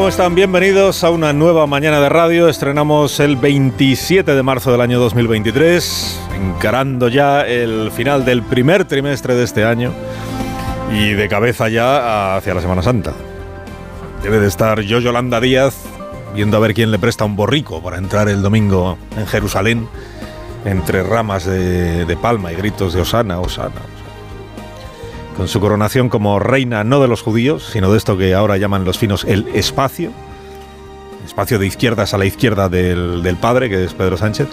¿Cómo están? Bienvenidos a una nueva mañana de radio. Estrenamos el 27 de marzo del año 2023, encarando ya el final del primer trimestre de este año y de cabeza ya hacia la Semana Santa. Debe de estar yo, Yolanda Díaz, viendo a ver quién le presta un borrico para entrar el domingo en Jerusalén entre ramas de, de palma y gritos de Osana, Osana, Osana con su coronación como reina no de los judíos, sino de esto que ahora llaman los finos el espacio, espacio de izquierdas a la izquierda del, del padre, que es Pedro Sánchez,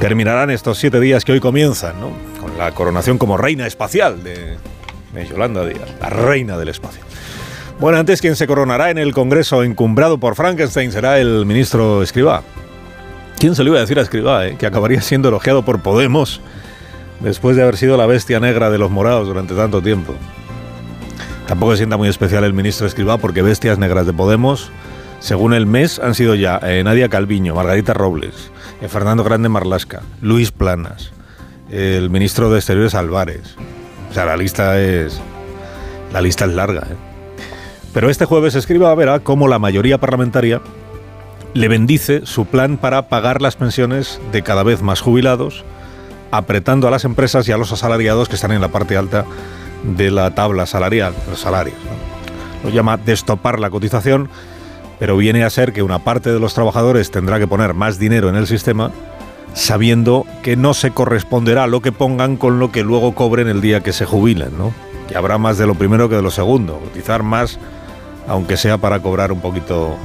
terminarán estos siete días que hoy comienzan, ¿no? con la coronación como reina espacial de, de Yolanda Díaz, la reina del espacio. Bueno, antes quien se coronará en el Congreso encumbrado por Frankenstein será el ministro Escribá. ¿Quién se lo iba a decir a Escribá, eh? que acabaría siendo elogiado por Podemos? Después de haber sido la bestia negra de los morados durante tanto tiempo. Tampoco se sienta muy especial el ministro Escribá porque bestias negras de Podemos, según el mes, han sido ya eh, Nadia Calviño, Margarita Robles, eh, Fernando Grande Marlasca, Luis Planas, el ministro de Exteriores Álvarez. O sea, la lista es la lista es larga. ¿eh? Pero este jueves Escribá verá cómo la mayoría parlamentaria le bendice su plan para pagar las pensiones de cada vez más jubilados apretando a las empresas y a los asalariados que están en la parte alta de la tabla salarial, los salarios. Lo llama destopar la cotización, pero viene a ser que una parte de los trabajadores tendrá que poner más dinero en el sistema sabiendo que no se corresponderá lo que pongan con lo que luego cobren el día que se jubilen, ¿no? Que habrá más de lo primero que de lo segundo, cotizar más, aunque sea para cobrar un poquito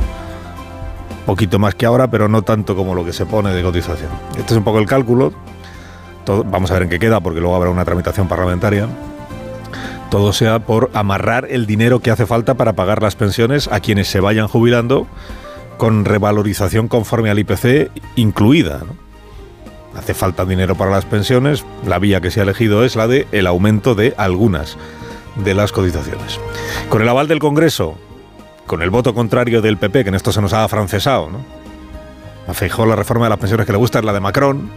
poquito más que ahora, pero no tanto como lo que se pone de cotización. Este es un poco el cálculo, todo, vamos a ver en qué queda, porque luego habrá una tramitación parlamentaria. Todo sea por amarrar el dinero que hace falta para pagar las pensiones a quienes se vayan jubilando con revalorización conforme al IPC incluida. ¿no? Hace falta dinero para las pensiones, la vía que se ha elegido es la de el aumento de algunas de las cotizaciones. Con el aval del Congreso, con el voto contrario del PP, que en esto se nos ha afrancesado, ¿no? La reforma de las pensiones que le gusta es la de Macron,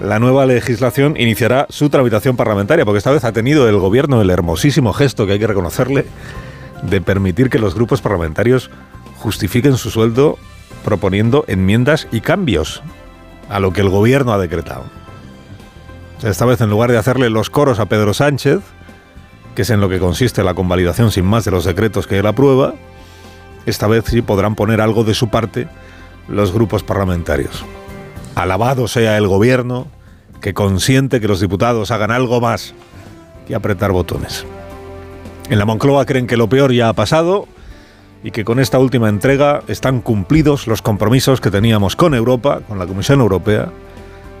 la nueva legislación iniciará su tramitación parlamentaria, porque esta vez ha tenido el gobierno el hermosísimo gesto que hay que reconocerle de permitir que los grupos parlamentarios justifiquen su sueldo proponiendo enmiendas y cambios a lo que el gobierno ha decretado. Esta vez en lugar de hacerle los coros a Pedro Sánchez, que es en lo que consiste la convalidación sin más de los decretos que él aprueba, esta vez sí podrán poner algo de su parte los grupos parlamentarios. Alabado sea el gobierno que consiente que los diputados hagan algo más que apretar botones. En la Moncloa creen que lo peor ya ha pasado y que con esta última entrega están cumplidos los compromisos que teníamos con Europa, con la Comisión Europea,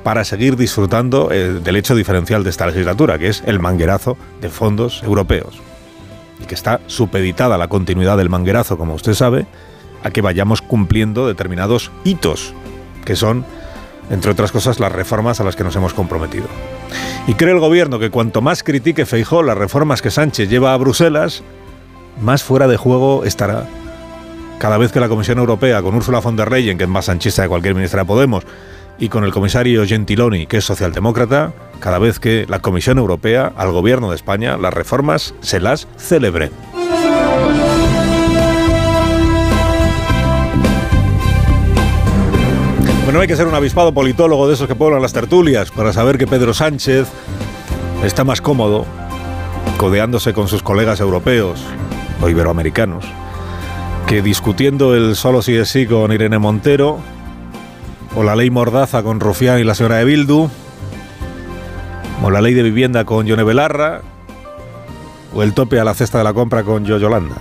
para seguir disfrutando eh, del hecho diferencial de esta legislatura, que es el manguerazo de fondos europeos. Y que está supeditada la continuidad del manguerazo, como usted sabe, a que vayamos cumpliendo determinados hitos, que son entre otras cosas, las reformas a las que nos hemos comprometido. Y cree el gobierno que cuanto más critique Feijó las reformas que Sánchez lleva a Bruselas, más fuera de juego estará. Cada vez que la Comisión Europea, con Ursula von der Leyen, que es más sanchista de cualquier ministra de Podemos, y con el comisario Gentiloni, que es socialdemócrata, cada vez que la Comisión Europea, al gobierno de España, las reformas se las celebre. Bueno, hay que ser un avispado politólogo de esos que poblan las tertulias para saber que Pedro Sánchez está más cómodo codeándose con sus colegas europeos o iberoamericanos que discutiendo el solo sí es sí con Irene Montero o la ley Mordaza con Rufián y la señora de Bildu o la ley de vivienda con Yone Belarra o el tope a la cesta de la compra con Yo Yolanda.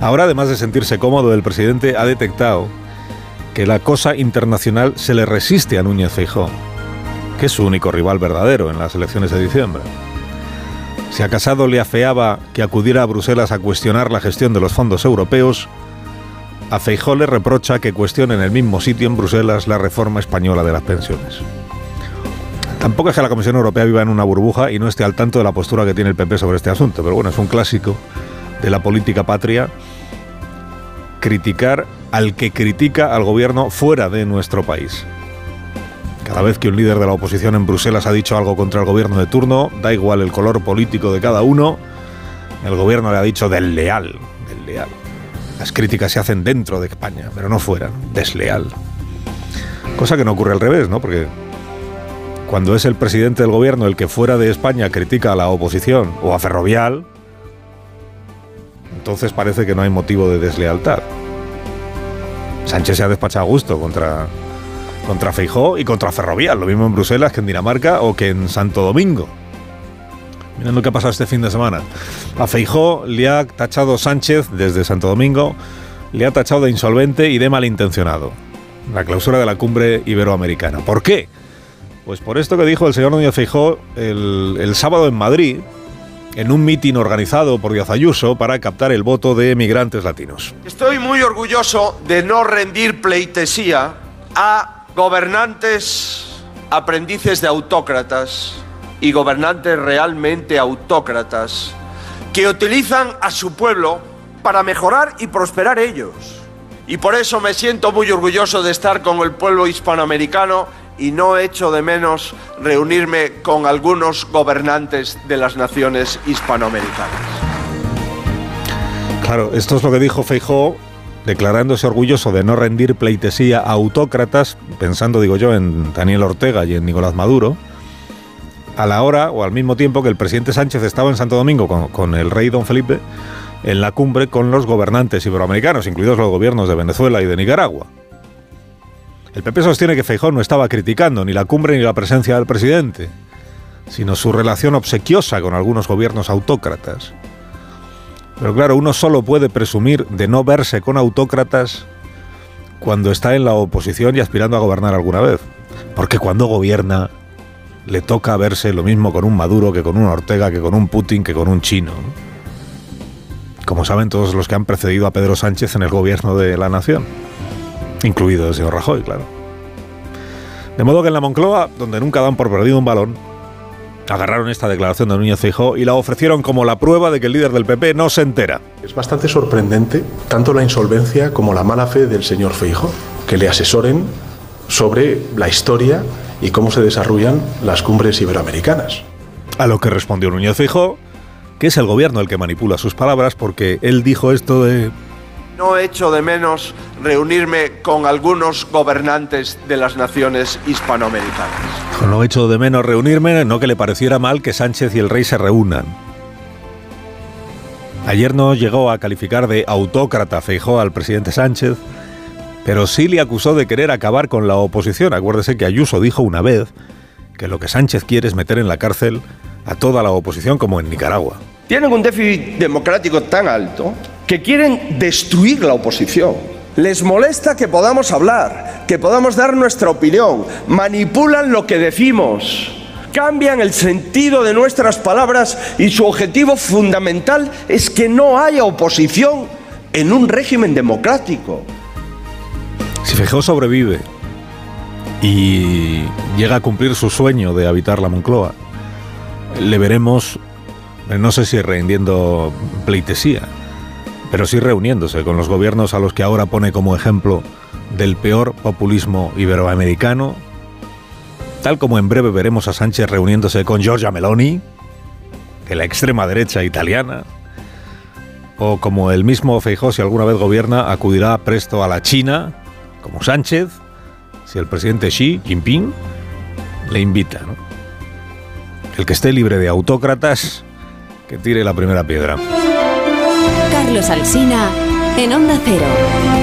Ahora, además de sentirse cómodo, el presidente ha detectado que la cosa internacional se le resiste a Núñez Feijó, que es su único rival verdadero en las elecciones de diciembre. Si a Casado le afeaba que acudiera a Bruselas a cuestionar la gestión de los fondos europeos, a Feijó le reprocha que cuestione en el mismo sitio en Bruselas la reforma española de las pensiones. Tampoco es que la Comisión Europea viva en una burbuja y no esté al tanto de la postura que tiene el PP sobre este asunto, pero bueno, es un clásico de la política patria criticar al que critica al gobierno fuera de nuestro país. Cada vez que un líder de la oposición en Bruselas ha dicho algo contra el gobierno de turno, da igual el color político de cada uno, el gobierno le ha dicho desleal, desleal. Las críticas se hacen dentro de España, pero no fuera, desleal. Cosa que no ocurre al revés, ¿no? Porque cuando es el presidente del gobierno el que fuera de España critica a la oposición o a Ferrovial, entonces parece que no hay motivo de deslealtad. Sánchez se ha despachado a gusto contra, contra Feijó y contra Ferrovial, lo mismo en Bruselas que en Dinamarca o que en Santo Domingo. Miren lo que ha pasado este fin de semana. A Feijó le ha tachado Sánchez desde Santo Domingo, le ha tachado de insolvente y de malintencionado. La clausura de la cumbre iberoamericana. ¿Por qué? Pues por esto que dijo el señor Núñez Feijó el, sábado en Madrid, en un mitin organizado por Díaz Ayuso para captar el voto de emigrantes latinos. Estoy muy orgulloso de no rendir pleitesía a gobernantes aprendices de autócratas y gobernantes realmente autócratas que utilizan a su pueblo para mejorar y prosperar ellos. Y por eso me siento muy orgulloso de estar con el pueblo hispanoamericano y no echo de menos reunirme con algunos gobernantes de las naciones hispanoamericanas. Claro, esto es lo que dijo Feijó, declarándose orgulloso de no rendir pleitesía a autócratas, pensando, digo yo, en Daniel Ortega y en Nicolás Maduro, a la hora o al mismo tiempo que el presidente Sánchez estaba en Santo Domingo con, con el rey don Felipe en la cumbre con los gobernantes iberoamericanos, incluidos los gobiernos de Venezuela y de Nicaragua. El PP sostiene que Feijón no estaba criticando ni la cumbre ni la presencia del presidente, sino su relación obsequiosa con algunos gobiernos autócratas. Pero claro, uno solo puede presumir de no verse con autócratas cuando está en la oposición y aspirando a gobernar alguna vez. Porque cuando gobierna le toca verse lo mismo con un Maduro que con un Ortega, que con un Putin, que con un chino. Como saben todos los que han precedido a Pedro Sánchez en el gobierno de la nación incluido el señor Rajoy, claro. De modo que en la Moncloa, donde nunca dan por perdido un balón, agarraron esta declaración de Núñez Feijóo y la ofrecieron como la prueba de que el líder del PP no se entera. Es bastante sorprendente tanto la insolvencia como la mala fe del señor Feijóo, que le asesoren sobre la historia y cómo se desarrollan las cumbres iberoamericanas. A lo que respondió Núñez Feijóo, que es el gobierno el que manipula sus palabras porque él dijo esto de no echo de menos reunirme con algunos gobernantes de las naciones hispanoamericanas. No echo de menos reunirme, no que le pareciera mal que Sánchez y el rey se reúnan. Ayer no llegó a calificar de autócrata Feijó al presidente Sánchez, pero sí le acusó de querer acabar con la oposición. Acuérdese que Ayuso dijo una vez que lo que Sánchez quiere es meter en la cárcel a toda la oposición como en Nicaragua. Tienen un déficit democrático tan alto que quieren destruir la oposición. Les molesta que podamos hablar, que podamos dar nuestra opinión, manipulan lo que decimos, cambian el sentido de nuestras palabras y su objetivo fundamental es que no haya oposición en un régimen democrático. Si Fejó sobrevive y llega a cumplir su sueño de habitar la Moncloa, le veremos, no sé si rindiendo pleitesía, pero sí reuniéndose con los gobiernos a los que ahora pone como ejemplo del peor populismo iberoamericano, tal como en breve veremos a Sánchez reuniéndose con Giorgia Meloni, de la extrema derecha italiana, o como el mismo Feijóo, si alguna vez gobierna, acudirá presto a la China, como Sánchez, si el presidente Xi Jinping le invita. El que esté libre de autócratas, que tire la primera piedra. Carlos Alsina en Onda Cero.